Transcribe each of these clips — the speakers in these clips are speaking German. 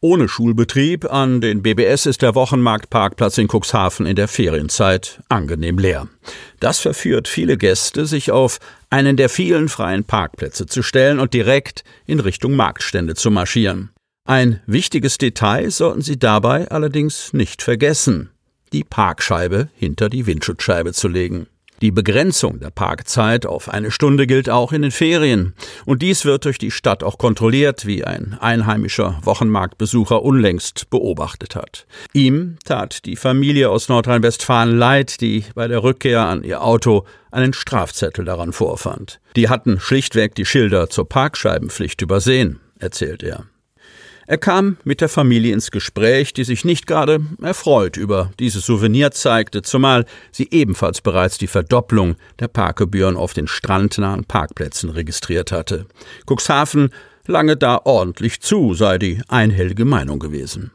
Ohne Schulbetrieb an den BBS ist der Wochenmarktparkplatz in Cuxhaven in der Ferienzeit angenehm leer. Das verführt viele Gäste, sich auf einen der vielen freien Parkplätze zu stellen und direkt in Richtung Marktstände zu marschieren. Ein wichtiges Detail sollten Sie dabei allerdings nicht vergessen, die Parkscheibe hinter die Windschutzscheibe zu legen. Die Begrenzung der Parkzeit auf eine Stunde gilt auch in den Ferien. Und dies wird durch die Stadt auch kontrolliert, wie ein einheimischer Wochenmarktbesucher unlängst beobachtet hat. Ihm tat die Familie aus Nordrhein-Westfalen leid, die bei der Rückkehr an ihr Auto einen Strafzettel daran vorfand. Die hatten schlichtweg die Schilder zur Parkscheibenpflicht übersehen, erzählt er. Er kam mit der Familie ins Gespräch, die sich nicht gerade erfreut über dieses Souvenir zeigte, zumal sie ebenfalls bereits die Verdopplung der Parkgebühren auf den strandnahen Parkplätzen registriert hatte. Cuxhaven lange da ordentlich zu, sei die einhellige Meinung gewesen.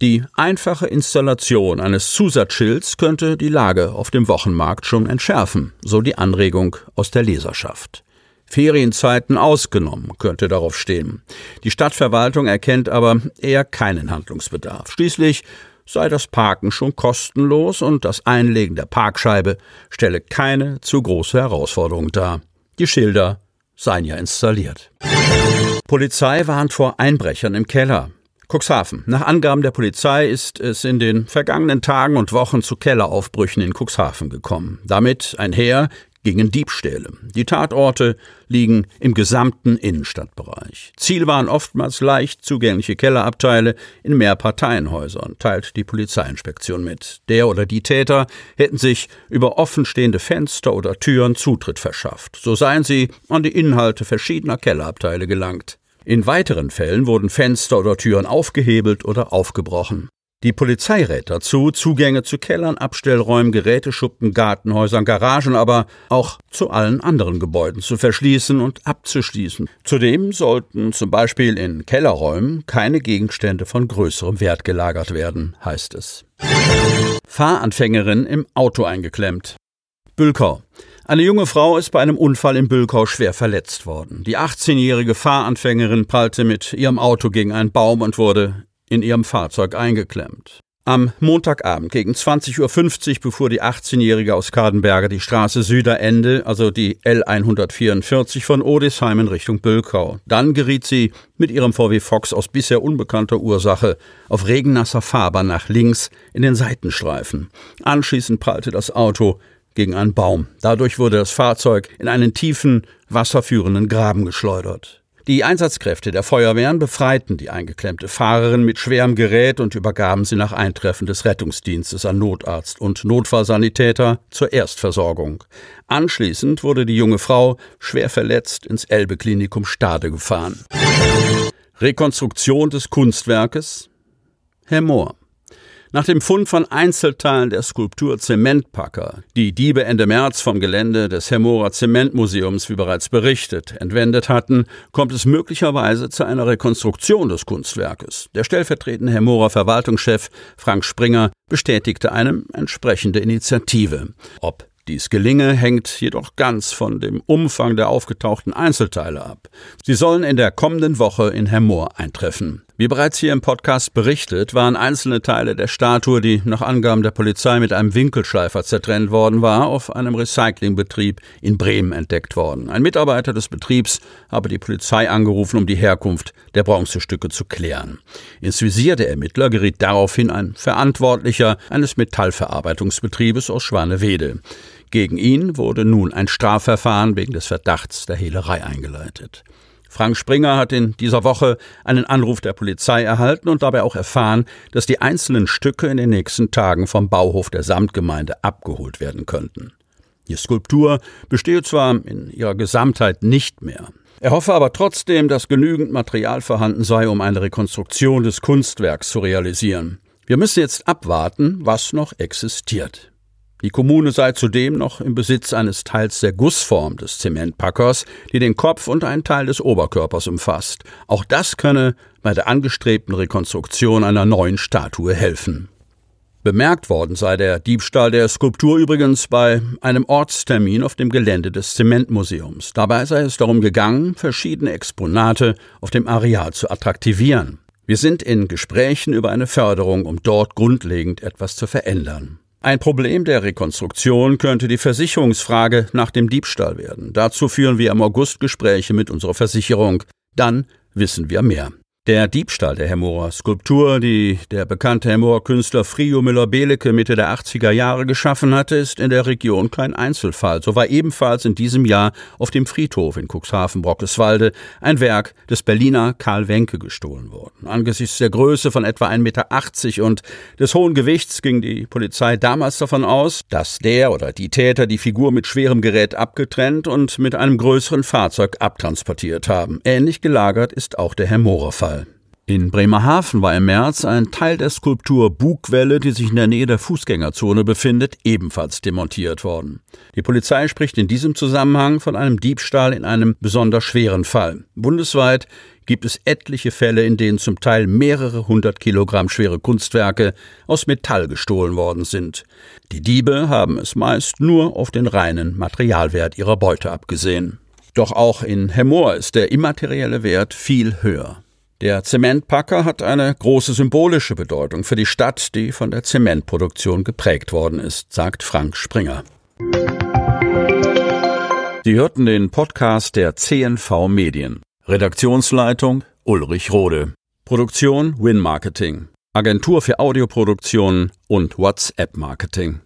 Die einfache Installation eines Zusatzschilds könnte die Lage auf dem Wochenmarkt schon entschärfen, so die Anregung aus der Leserschaft. Ferienzeiten ausgenommen, könnte darauf stehen. Die Stadtverwaltung erkennt aber eher keinen Handlungsbedarf. Schließlich sei das Parken schon kostenlos und das Einlegen der Parkscheibe stelle keine zu große Herausforderung dar. Die Schilder seien ja installiert. Polizei warnt vor Einbrechern im Keller. Cuxhaven. Nach Angaben der Polizei ist es in den vergangenen Tagen und Wochen zu Kelleraufbrüchen in Cuxhaven gekommen. Damit einher gingen Diebstähle. Die Tatorte liegen im gesamten Innenstadtbereich. Ziel waren oftmals leicht zugängliche Kellerabteile in Mehrparteienhäusern, teilt die Polizeiinspektion mit. Der oder die Täter hätten sich über offenstehende Fenster oder Türen Zutritt verschafft. So seien sie an die Inhalte verschiedener Kellerabteile gelangt. In weiteren Fällen wurden Fenster oder Türen aufgehebelt oder aufgebrochen. Die Polizei rät dazu, Zugänge zu Kellern, Abstellräumen, Geräteschuppen, Gartenhäusern, Garagen, aber auch zu allen anderen Gebäuden zu verschließen und abzuschließen. Zudem sollten zum Beispiel in Kellerräumen keine Gegenstände von größerem Wert gelagert werden, heißt es. Fahranfängerin im Auto eingeklemmt. Bülkau. Eine junge Frau ist bei einem Unfall in Bülkau schwer verletzt worden. Die 18-jährige Fahranfängerin prallte mit ihrem Auto gegen einen Baum und wurde in ihrem Fahrzeug eingeklemmt. Am Montagabend gegen 20.50 Uhr befuhr die 18-Jährige aus Kadenberger die Straße Süderende, also die L144 von Odesheim in Richtung Bülkau. Dann geriet sie mit ihrem VW Fox aus bisher unbekannter Ursache auf regennasser Fahrbahn nach links in den Seitenstreifen. Anschließend prallte das Auto gegen einen Baum. Dadurch wurde das Fahrzeug in einen tiefen, wasserführenden Graben geschleudert. Die Einsatzkräfte der Feuerwehren befreiten die eingeklemmte Fahrerin mit schwerem Gerät und übergaben sie nach Eintreffen des Rettungsdienstes an Notarzt und Notfallsanitäter zur Erstversorgung. Anschließend wurde die junge Frau schwer verletzt ins Elbe-Klinikum Stade gefahren. Rekonstruktion des Kunstwerkes Herr Mohr nach dem Fund von Einzelteilen der Skulptur Zementpacker, die Diebe Ende März vom Gelände des Hemmorer Zementmuseums, wie bereits berichtet, entwendet hatten, kommt es möglicherweise zu einer Rekonstruktion des Kunstwerkes. Der stellvertretende Hemmorer Verwaltungschef Frank Springer bestätigte eine entsprechende Initiative. Ob dies gelinge, hängt jedoch ganz von dem Umfang der aufgetauchten Einzelteile ab. Sie sollen in der kommenden Woche in Hemmoor eintreffen. Wie bereits hier im Podcast berichtet, waren einzelne Teile der Statue, die nach Angaben der Polizei mit einem Winkelschleifer zertrennt worden war, auf einem Recyclingbetrieb in Bremen entdeckt worden. Ein Mitarbeiter des Betriebs habe die Polizei angerufen, um die Herkunft der Bronzestücke zu klären. Ins Visier der Ermittler geriet daraufhin ein Verantwortlicher eines Metallverarbeitungsbetriebes aus Schwanewede. Gegen ihn wurde nun ein Strafverfahren wegen des Verdachts der Hehlerei eingeleitet. Frank Springer hat in dieser Woche einen Anruf der Polizei erhalten und dabei auch erfahren, dass die einzelnen Stücke in den nächsten Tagen vom Bauhof der Samtgemeinde abgeholt werden könnten. Die Skulptur bestehe zwar in ihrer Gesamtheit nicht mehr. Er hoffe aber trotzdem, dass genügend Material vorhanden sei, um eine Rekonstruktion des Kunstwerks zu realisieren. Wir müssen jetzt abwarten, was noch existiert. Die Kommune sei zudem noch im Besitz eines Teils der Gussform des Zementpackers, die den Kopf und einen Teil des Oberkörpers umfasst. Auch das könne bei der angestrebten Rekonstruktion einer neuen Statue helfen. Bemerkt worden sei der Diebstahl der Skulptur übrigens bei einem Ortstermin auf dem Gelände des Zementmuseums. Dabei sei es darum gegangen, verschiedene Exponate auf dem Areal zu attraktivieren. Wir sind in Gesprächen über eine Förderung, um dort grundlegend etwas zu verändern. Ein Problem der Rekonstruktion könnte die Versicherungsfrage nach dem Diebstahl werden. Dazu führen wir im August Gespräche mit unserer Versicherung. Dann wissen wir mehr. Der Diebstahl der Hemmorer Skulptur, die der bekannte Hemmorer Künstler Frio Müller-Belecke Mitte der 80er Jahre geschaffen hatte, ist in der Region kein Einzelfall. So war ebenfalls in diesem Jahr auf dem Friedhof in Cuxhaven-Brockeswalde ein Werk des Berliner Karl Wenke gestohlen worden. Angesichts der Größe von etwa 1,80 Meter und des hohen Gewichts ging die Polizei damals davon aus, dass der oder die Täter die Figur mit schwerem Gerät abgetrennt und mit einem größeren Fahrzeug abtransportiert haben. Ähnlich gelagert ist auch der Hemmorer-Fall. In Bremerhaven war im März ein Teil der Skulptur Bugwelle, die sich in der Nähe der Fußgängerzone befindet, ebenfalls demontiert worden. Die Polizei spricht in diesem Zusammenhang von einem Diebstahl in einem besonders schweren Fall. Bundesweit gibt es etliche Fälle, in denen zum Teil mehrere hundert Kilogramm schwere Kunstwerke aus Metall gestohlen worden sind. Die Diebe haben es meist nur auf den reinen Materialwert ihrer Beute abgesehen. Doch auch in Hemmoor ist der immaterielle Wert viel höher. Der Zementpacker hat eine große symbolische Bedeutung für die Stadt, die von der Zementproduktion geprägt worden ist, sagt Frank Springer. Sie hörten den Podcast der CNV Medien. Redaktionsleitung Ulrich Rode. Produktion Win Marketing. Agentur für Audioproduktion und WhatsApp Marketing.